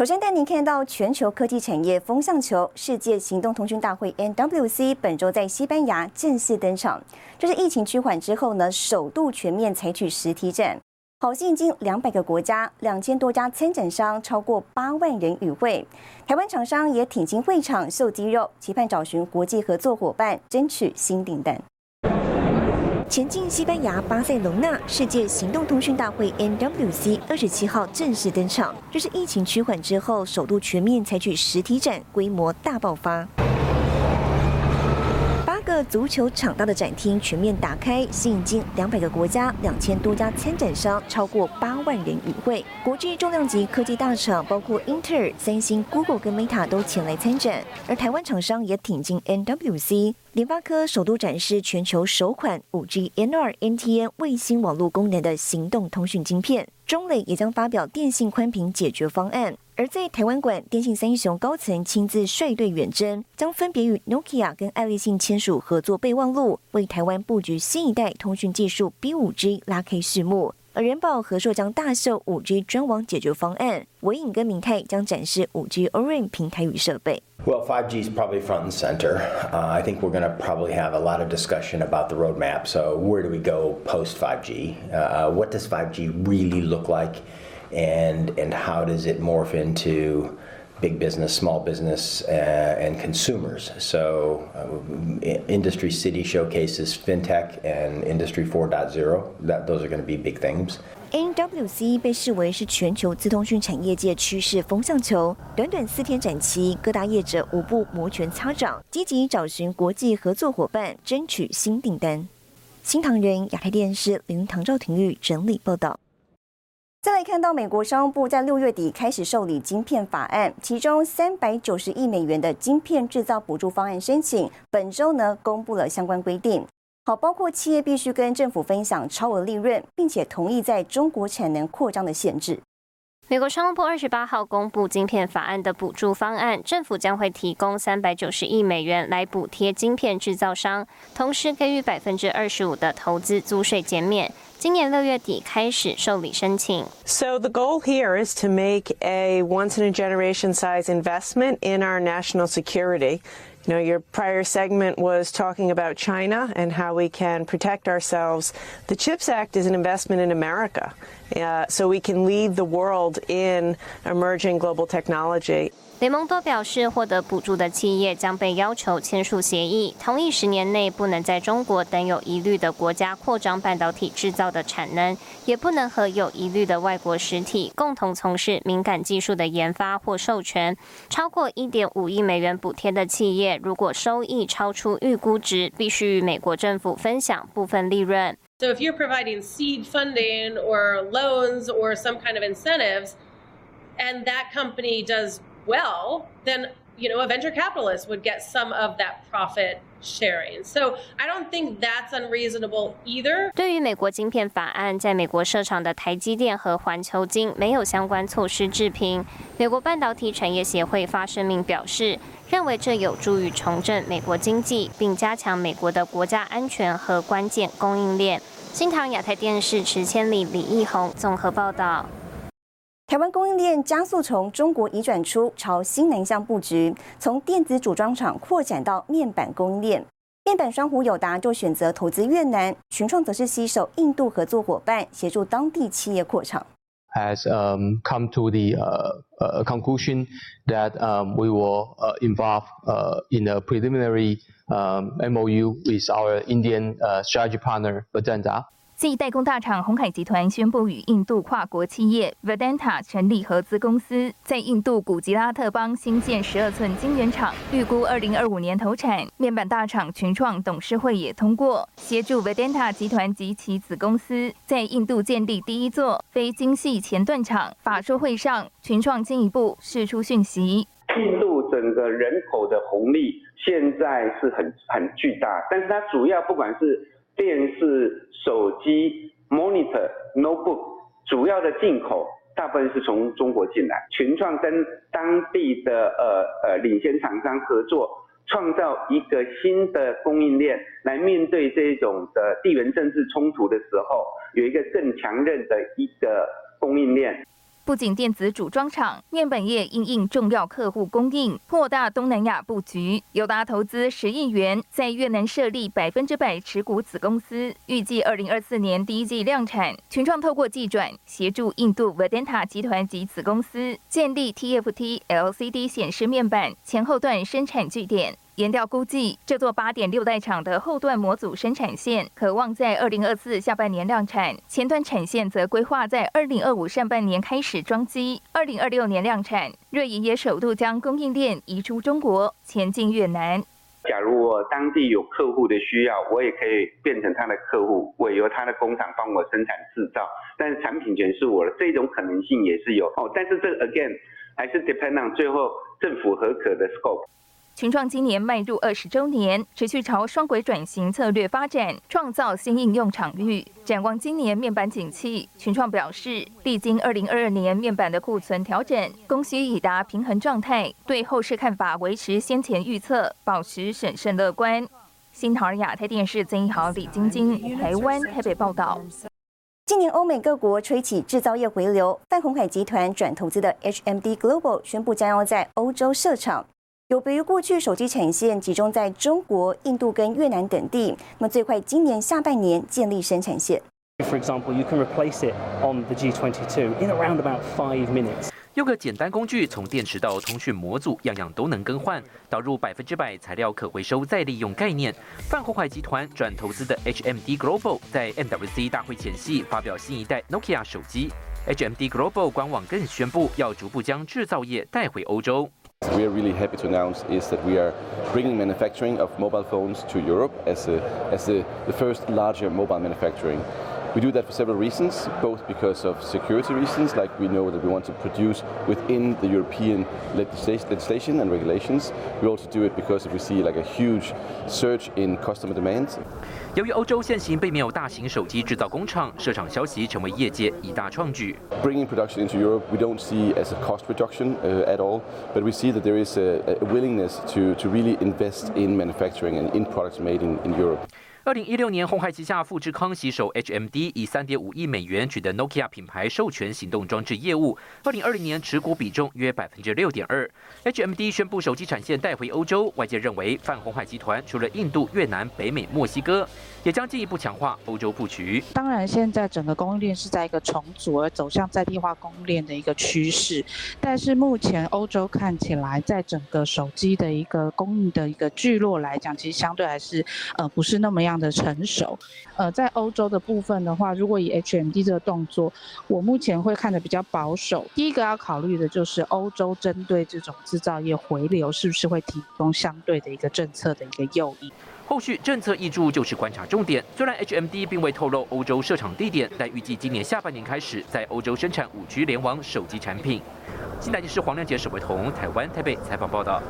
首先带您看到全球科技产业风向球，世界行动通讯大会 NWC 本周在西班牙正式登场。这是疫情趋缓之后呢，首度全面采取实体展，好吸引近两百个国家、两千多家参展商，超过八万人与会。台湾厂商也挺进会场秀肌肉，期盼找寻国际合作伙伴，争取新订单。前进西班牙巴塞隆纳世界行动通讯大会 NWC 二十七号正式登场，这是疫情趋缓之后首度全面采取实体展，规模大爆发。个足球场大的展厅全面打开，吸引近两百个国家、两千多家参展商，超过八万人与会。国际重量级科技大厂包括英特尔、三星、Google 跟 Meta 都前来参展，而台湾厂商也挺进 NWC。联发科首度展示全球首款 5G NR NTN 卫星网络功能的行动通讯晶片，中磊也将发表电信宽频解决方案。而在台湾馆，电信三雄高层亲自率队远征，将分别与 Nokia 跟爱立信签署合作备忘录，为台湾布局新一代通讯技术 B5G 拉开序幕。而人保和硕将大秀 5G 专网解决方案，伟影跟明泰将展示 5G ORAN 平台与设备。Well, 5G is probably front and center. Uh, I think we're going to probably have a lot of discussion about the roadmap. So, where do we go post 5G? Uh, what does 5G really look like? And, and how does it morph into big business, small business, uh, and consumers. So, uh, Industry City showcases fintech and Industry 4.0. That those are going to be big things. NWC 被视为是全球资通讯产业界趋势风向球。短短四天展期，各大业者无不摩拳擦掌，积极找寻国际合作伙伴，争取新订单。新唐人亚太电视林唐赵廷玉整理报道。 再来看到美国商务部在六月底开始受理晶片法案，其中三百九十亿美元的晶片制造补助方案申请，本周呢公布了相关规定。好，包括企业必须跟政府分享超额利润，并且同意在中国产能扩张的限制。美国商务部二十八号公布晶片法案的补助方案，政府将会提供三百九十亿美元来补贴晶片制造商，同时给予百分之二十五的投资租税减免。今年六月底开始受理申请。So the goal here is to make a once in a generation size investment in our national security. You know, your prior segment was talking about China and how we can protect ourselves. The CHIPS Act is an investment in America, uh, so we can lead the world in emerging global technology. 雷蒙多表示，获得补助的企业将被要求签署协议，同意十年内不能在中国等有疑虑的国家扩张半导体制造的产能，也不能和有疑虑的外国实体共同从事敏感技术的研发或授权。超过一点五亿美元补贴的企业，如果收益超出预估值，必须与美国政府分享部分利润。So if you're providing seed funding or loans or some kind of incentives, and that company does well, then you know a venture capitalist would get some of that profit sharing. So I don't think that's unreasonable either. 对于美国晶片法案，在美国设厂的台积电和环球晶没有相关措施置评。美国半导体产业协会发声明表示，认为这有助于重振美国经济，并加强美国的国家安全和关键供应链。新唐亚太电视池千里、李义宏综合报道。台湾供应链加速从中国移转出，朝新南向布局，从电子组装厂扩展到面板供应链。面板双虎友达就选择投资越南，群创则是携手印度合作伙伴，协助当地企业扩厂。Has um, come to the uh, uh, conclusion that um, we will uh, involve uh, in a preliminary um, MOU with our Indian uh, strategy partner Vedanta. 继代工大厂鸿海集团宣布与印度跨国企业 Vedanta 成立合资公司，在印度古吉拉特邦新建十二寸晶圆厂，预估二零二五年投产。面板大厂群创董事会也通过协助 Vedanta 集团及其子公司在印度建立第一座非精细前段厂。法说会上，群创进一步释出讯息：印度整个人口的红利现在是很很巨大，但是它主要不管是电视、手机、monitor、notebook 主要的进口大部分是从中国进来。群创跟当地的呃呃领先厂商合作，创造一个新的供应链，来面对这种的地缘政治冲突的时候，有一个更强韧的一个供应链。不仅电子组装厂，面板业应应重要客户供应，扩大东南亚布局。友达投资十亿元，在越南设立百分之百持股子公司，预计二零二四年第一季量产。群创透过技转，协助印度 Vedanta 集团及子公司建立 TFT LCD 显示面板前后段生产据点。研调估计，这座八点六代厂的后段模组生产线可望在二零二四下半年量产，前段产线则规划在二零二五上半年开始装机，二零二六年量产。瑞银也首度将供应链移出中国，前进越南。假如我当地有客户的需要，我也可以变成他的客户，委由他的工厂帮我生产制造，但是产品权是我的，这种可能性也是有哦。但是这 again 还是 depend on 最后政府合可的 scope。群创今年迈入二十周年，持续朝双轨转型策略发展，创造新应用场域。展望今年面板景气，群创表示，历经二零二二年面板的库存调整，供需已达平衡状态，对后市看法维持先前预测，保持审慎乐观。新唐亚太电视曾一豪、李晶晶，台湾台北报道。今年欧美各国吹起制造业回流，泛红海集团转投资的 HMD Global 宣布将要在欧洲设厂。有别于过去手机产线集中在中国、印度跟越南等地，那么最快今年下半年建立生产线。For example, you can replace it on the G22 in around about five minutes. 用个简单工具，从电池到通讯模组，样样都能更换。导入百分之百材料可回收再利用概念，泛红海集团转投资的 HMD Global 在 MWC 大会前夕发表新一代 Nokia 手机。HMD Global 官网更宣布要逐步将制造业带回欧洲。We are really happy to announce is that we are bringing manufacturing of mobile phones to Europe as, a, as a, the first larger mobile manufacturing. We do that for several reasons, both because of security reasons, like we know that we want to produce within the European legislation and regulations. We also do it because we see like a huge surge in customer demand. 由于欧洲现行并没有大型手机制造工厂，设厂消息成为业界一大创举。Bringing production into Europe, we don't see as a cost reduction uh, at all, but we see that there is a, a willingness to, to really invest in manufacturing and in products made in, in Europe. 二零一六年，红海旗下富士康携手 HMD 以三点五亿美元取得 Nokia 品牌授权行动装置业务。二零二零年持股比重约百分之六点二。HMD 宣布手机产线带回欧洲，外界认为泛红海集团除了印度、越南、北美、墨西哥，也将进一步强化欧洲布局。当然，现在整个供应链是在一个重组而走向在地化供应链的一个趋势，但是目前欧洲看起来在整个手机的一个供应的一个聚落来讲，其实相对还是呃不是那么样。的成熟，呃，在欧洲的部分的话，如果以 HMD 这个动作，我目前会看的比较保守。第一个要考虑的就是欧洲针对这种制造业回流，是不是会提供相对的一个政策的一个诱因？后续政策挹注就是观察重点。虽然 HMD 并未透露欧洲设厂地点，但预计今年下半年开始在欧洲生产五 G 联网手机产品。新台电视黄亮杰、沈伟彤，台湾台北采访报道。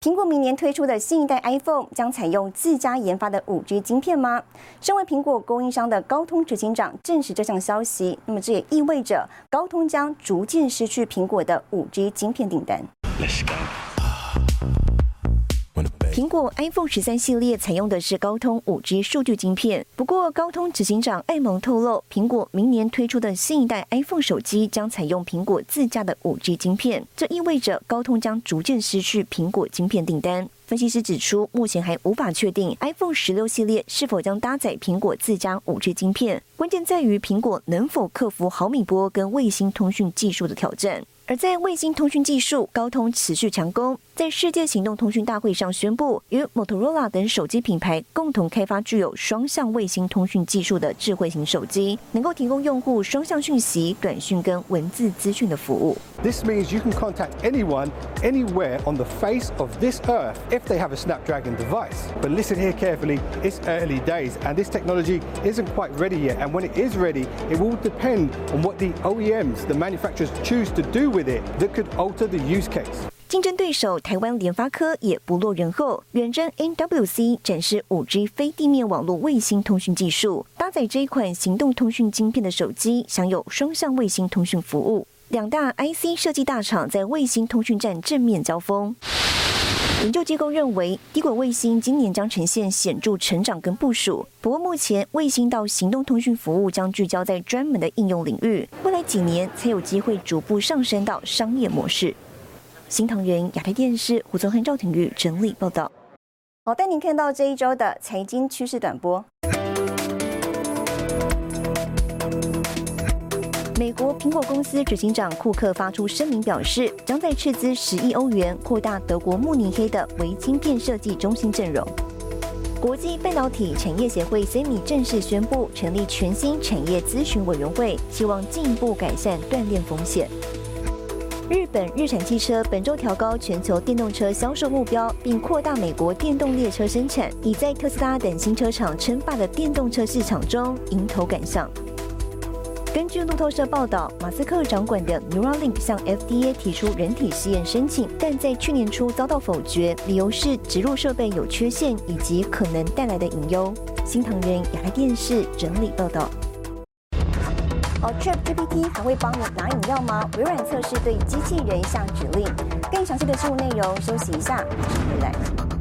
苹果明年推出的新一代 iPhone 将采用自家研发的 5G 晶片吗？身为苹果供应商的高通执行长证实这项消息。那么这也意味着高通将逐渐失去苹果的 5G 晶片订单。苹果 iPhone 十三系列采用的是高通五 G 数据晶片，不过高通执行长艾蒙透露，苹果明年推出的新一代 iPhone 手机将采用苹果自家的五 G 晶片，这意味着高通将逐渐失去苹果晶片订单。分析师指出，目前还无法确定 iPhone 十六系列是否将搭载苹果自家五 G 晶片，关键在于苹果能否克服毫米波跟卫星通讯技术的挑战。而在卫星通讯技术，高通持续强攻。在世界行动通讯大会上宣布，与 Motorola 等手机品牌共同开发具有双向卫星通讯技术的智慧型手机，能够提供用户双向讯息、短讯跟文字资讯的服务。This means you can contact anyone, anywhere on the face of this earth if they have a Snapdragon device. But listen here carefully, it's early days and this technology isn't quite ready yet. And when it is ready, it will depend on what the OEMs, the manufacturers, choose to do with it that could alter the use case. 竞争对手台湾联发科也不落人后，远征 NWC 展示 5G 非地面网络卫星通讯技术，搭载这一款行动通讯晶片的手机享有双向卫星通讯服务。两大 IC 设计大厂在卫星通讯站正面交锋。研究机构认为，低轨卫星今年将呈现显著成长跟部署。不过，目前卫星到行动通讯服务将聚焦在专门的应用领域，未来几年才有机会逐步上升到商业模式。新唐人亚太电视胡宗汉、赵廷玉整理报道。好，带您看到这一周的财经趋势短波。美国苹果公司执行长库克发出声明，表示将在斥资十亿欧元扩大德国慕尼黑的微晶片设计中心阵容。国际半导体产业协会 （SEMI） 正式宣布成立全新产业咨询委员会，希望进一步改善断链风险。日本日产汽车本周调高全球电动车销售目标，并扩大美国电动列车生产，以在特斯拉等新车厂称霸的电动车市场中迎头赶上。根据路透社报道，马斯克掌管的 Neuralink 向 FDA 提出人体试验申请，但在去年初遭到否决，理由是植入设备有缺陷以及可能带来的隐忧。新唐人亚太电视整理报道。哦，ChatGPT 还会帮你拿饮料吗？微软测试对机器人下指令。更详细的事务内容，休息一下，马上回来。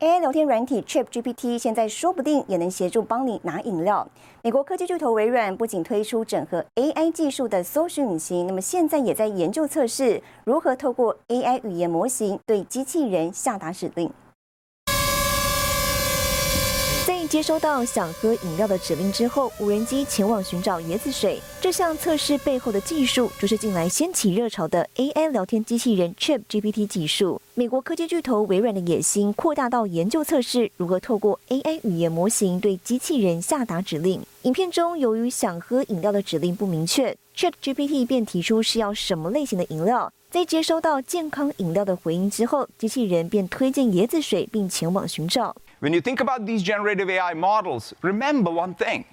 AI 聊天软体 ChatGPT 现在说不定也能协助帮你拿饮料。美国科技巨头微软不仅推出整合 AI 技术的搜寻引擎，那么现在也在研究测试如何透过 AI 语言模型对机器人下达指令。接收到想喝饮料的指令之后，无人机前往寻找椰子水。这项测试背后的技术，就是近来掀起热潮的 AI 聊天机器人 ChatGPT 技术。美国科技巨头微软的野心扩大到研究测试如何透过 AI 语言模型对机器人下达指令。影片中，由于想喝饮料的指令不明确，ChatGPT 便提出是要什么类型的饮料。在接收到健康饮料的回应之后，机器人便推荐椰子水，并前往寻找。When you think about these generative AI models, remember one thing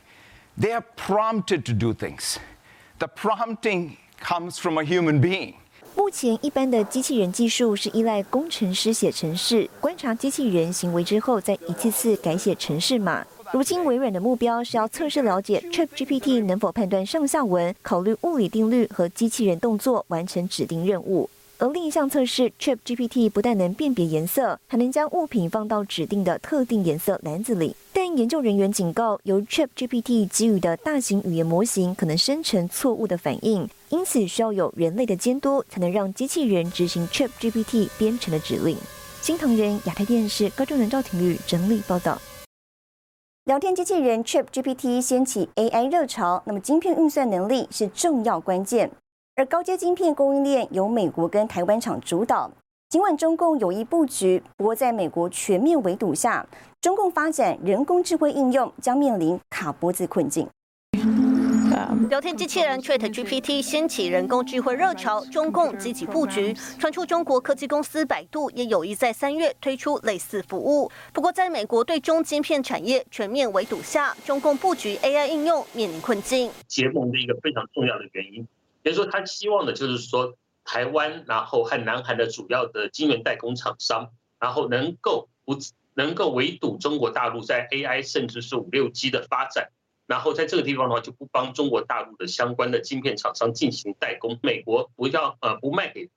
they are prompted to do things. The prompting comes from a human being. 目前，一般的机器人技术是依赖工程师写程式，观察机器人行为之后，再一次次改写程式码。如今，微软的目标是要测试了解 ChatGPT 能否判断上下文、考虑物理定律和机器人动作，完成指定任务。而另一项测试，ChatGPT 不但能辨别颜色，还能将物品放到指定的特定颜色篮子里。但研究人员警告，由 ChatGPT 给予的大型语言模型可能生成错误的反应，因此需要有人类的监督，才能让机器人执行 ChatGPT 编程的指令。新唐人亚太电视高中人赵廷玉整理报道。聊天机器人 ChatGPT 掀起 AI 热潮，那么晶片运算能力是重要关键。而高阶晶片供应链由美国跟台湾厂主导。尽管中共有意布局，不过在美国全面围堵下，中共发展人工智慧应用将面临卡脖子困境。聊天机器人 Chat GPT 掀起人工智慧热潮，中共积极布局。传出中国科技公司百度也有意在三月推出类似服务。不过，在美国对中晶片产业全面围堵下，中共布局 AI 应用面临困境。结盟的一个非常重要的原因。也就是说，他希望的就是说，台湾然后和南韩的主要的晶圆代工厂商，然后能够不能够围堵中国大陆在 AI 甚至是五六 G 的发展，然后在这个地方的话，就不帮中国大陆的相关的晶片厂商进行代工，美国不要呃不卖给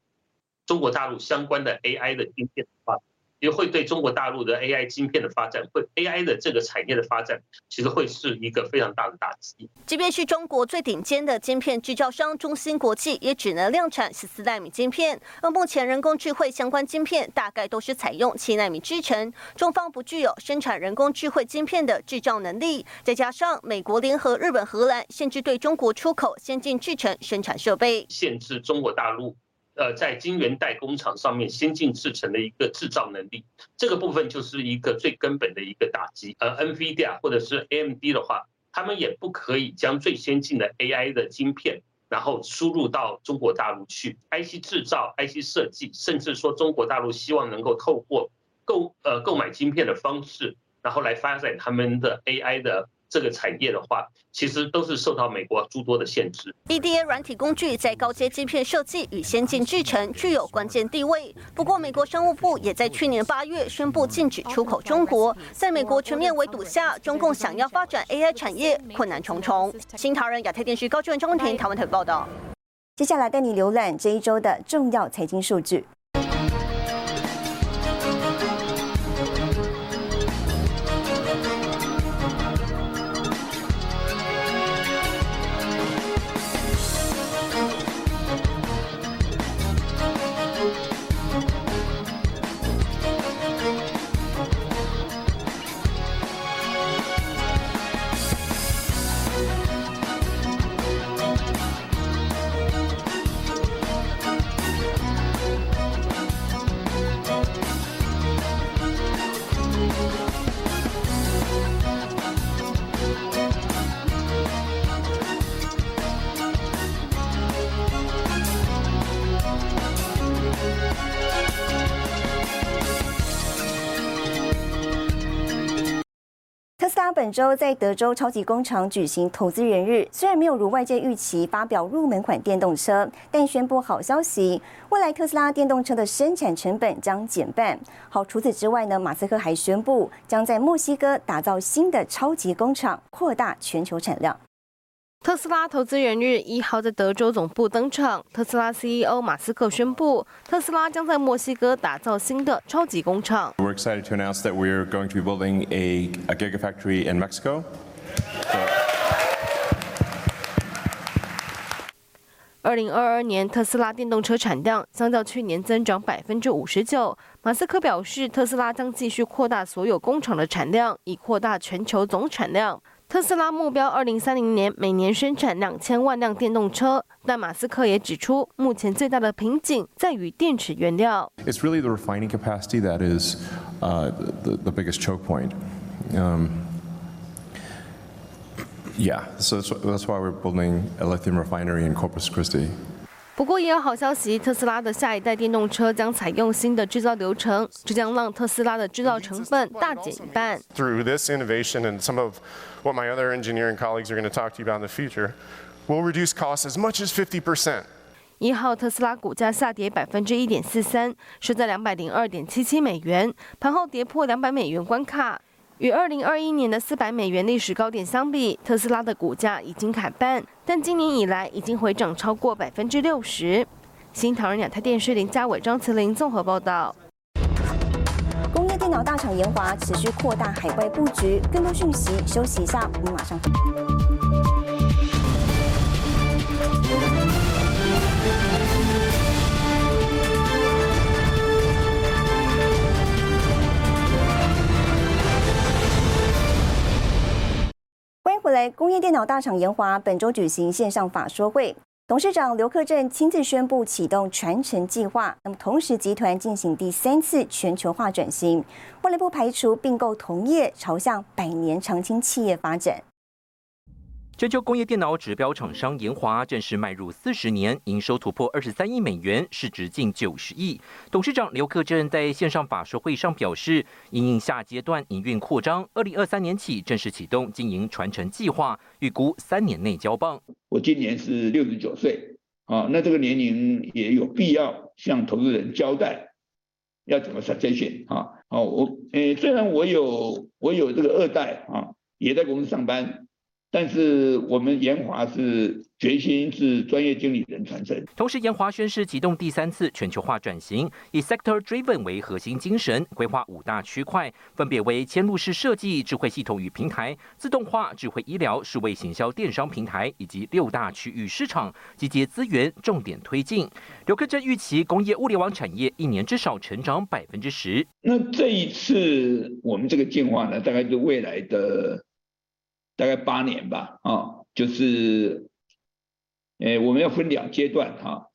中国大陆相关的 AI 的晶片的话。也会对中国大陆的 AI 晶片的发展，会 AI 的这个产业的发展，其实会是一个非常大的打击。即便是中国最顶尖的晶片制造商中芯国际，也只能量产十四纳米晶片。而目前人工智慧相关晶片大概都是采用七纳米制程，中方不具有生产人工智慧晶片的制造能力。再加上美国联合日本、荷兰限制对中国出口先进制程生产设备，限制中国大陆。呃，在晶圆代工厂上面先进制成的一个制造能力，这个部分就是一个最根本的一个打击。而 NVIDIA 或者是 AMD 的话，他们也不可以将最先进的 AI 的晶片然后输入到中国大陆去，IC 制造、IC 设计，甚至说中国大陆希望能够透过购呃购买晶片的方式，然后来发展他们的 AI 的。这个产业的话，其实都是受到美国诸多的限制。EDA 软体工具在高阶晶片设计与先进制程具有关键地位。不过，美国商务部也在去年八月宣布禁止出口中国。在美国全面围堵下，中共想要发展 AI 产业困难重重。新唐人亚太电视高俊文、张文婷台湾台报道。接下来带你浏览这一周的重要财经数据。本周在德州超级工厂举行投资人日，虽然没有如外界预期发表入门款电动车，但宣布好消息，未来特斯拉电动车的生产成本将减半。好，除此之外呢，马斯克还宣布将在墨西哥打造新的超级工厂，扩大全球产量。特斯拉投资人日一号在德州总部登场。特斯拉 CEO 马斯克宣布，特斯拉将在墨西哥打造新的超级工厂。We're excited to announce that we're going to be building a a gigafactory in Mexico. 二零二二年特斯拉电动车产量相较去年增长百分之五十九。马斯克表示，特斯拉将继续扩大所有工厂的产量，以扩大全球总产量。特斯拉目标二零三零年每年生产两千万辆电动车，但马斯克也指出，目前最大的瓶颈在于电池原料。It's really the refining capacity that is the the biggest choke point. Yeah, so that's why we're building a lithium refinery in Corpus Christi. 不过也有好消息，特斯拉的下一代电动车将采用新的制造流程，这将让特斯拉的制造成本大减一半。Through this innovation and some of what my other engineering colleagues are going to talk to you about in the future, will reduce costs as much as 50%. 一号特斯拉股价下跌百分之一点四三，收在两百零二点七七美元，盘后跌破两百美元关卡。与二零二一年的四百美元历史高点相比，特斯拉的股价已经砍半，但今年以来已经回涨超过百分之六十。新唐人亚太电视林家伟、张慈玲综合报道。工业电脑大厂研华持续扩大海外布局，更多讯息休息一下，我们马上。回来，工业电脑大厂研华本周举行线上法说会，董事长刘克正亲自宣布启动传承计划。那么，同时集团进行第三次全球化转型，未来不排除并购同业，朝向百年长青企业发展。全球工业电脑指标厂商研华正式迈入四十年，营收突破二十三亿美元，市值近九十亿。董事长刘克正在线上法说会上表示，因应下阶段营运扩张，二零二三年起正式启动经营传承计划，预估三年内交棒。我今年是六十九岁啊，那这个年龄也有必要向投资人交代，要怎么 succession 啊？哦，我诶，虽然我有我有这个二代啊，也在公司上班。但是我们研华是决心是专业经理人传承。同时，研华宣誓启动第三次全球化转型，以 sector driven 为核心精神，规划五大区块，分别为嵌入式设计、智慧系统与平台、自动化、智慧医疗、数位行销电商平台以及六大区域市场，集结资源，重点推进。刘克正预期工业物联网产业一年至少成长百分之十。那这一次我们这个进化呢，大概就未来的。大概八年吧，啊，就是，诶，我们要分两阶段哈，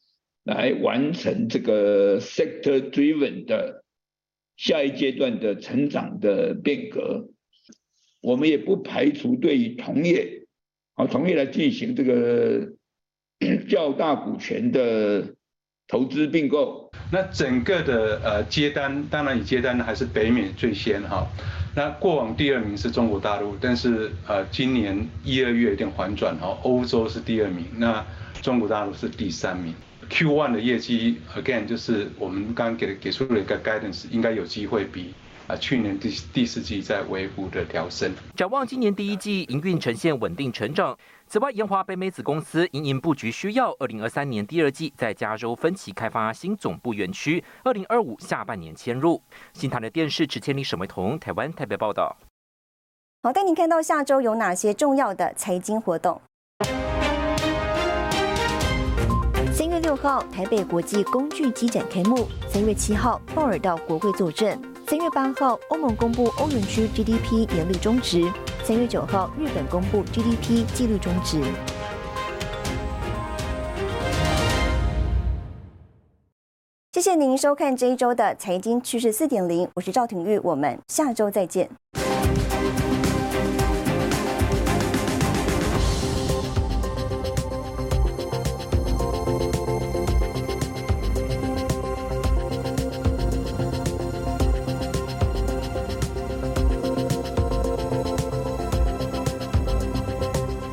来完成这个 sector driven 的下一阶段的成长的变革。我们也不排除对于同业，啊，同业来进行这个 较大股权的投资并购。那整个的呃接单，当然以接单还是北美最先哈。那过往第二名是中国大陆，但是呃今年一二月有点反转哦，欧洲是第二名，那中国大陆是第三名。Q1 的业绩 again 就是我们刚刚给给出了一个 guidance，应该有机会比。啊，去年第第四季在微幅的调升。展望今年第一季营运呈现稳定成长。此外，研华北美子公司因应布局需要，二零二三年第二季在加州分期开发新总部园区，二零二五下半年迁入。新台的电视池千里沈维彤，台湾台北报道。好，带您看到下周有哪些重要的财经活动。三月六号，台北国际工具机展开幕；三月七号，鲍尔到国会作证。三月八号，欧盟公布欧元区 GDP 年率中值；三月九号，日本公布 GDP 季率中值。谢谢您收看这一周的财经趋势四点零，我是赵廷玉，我们下周再见。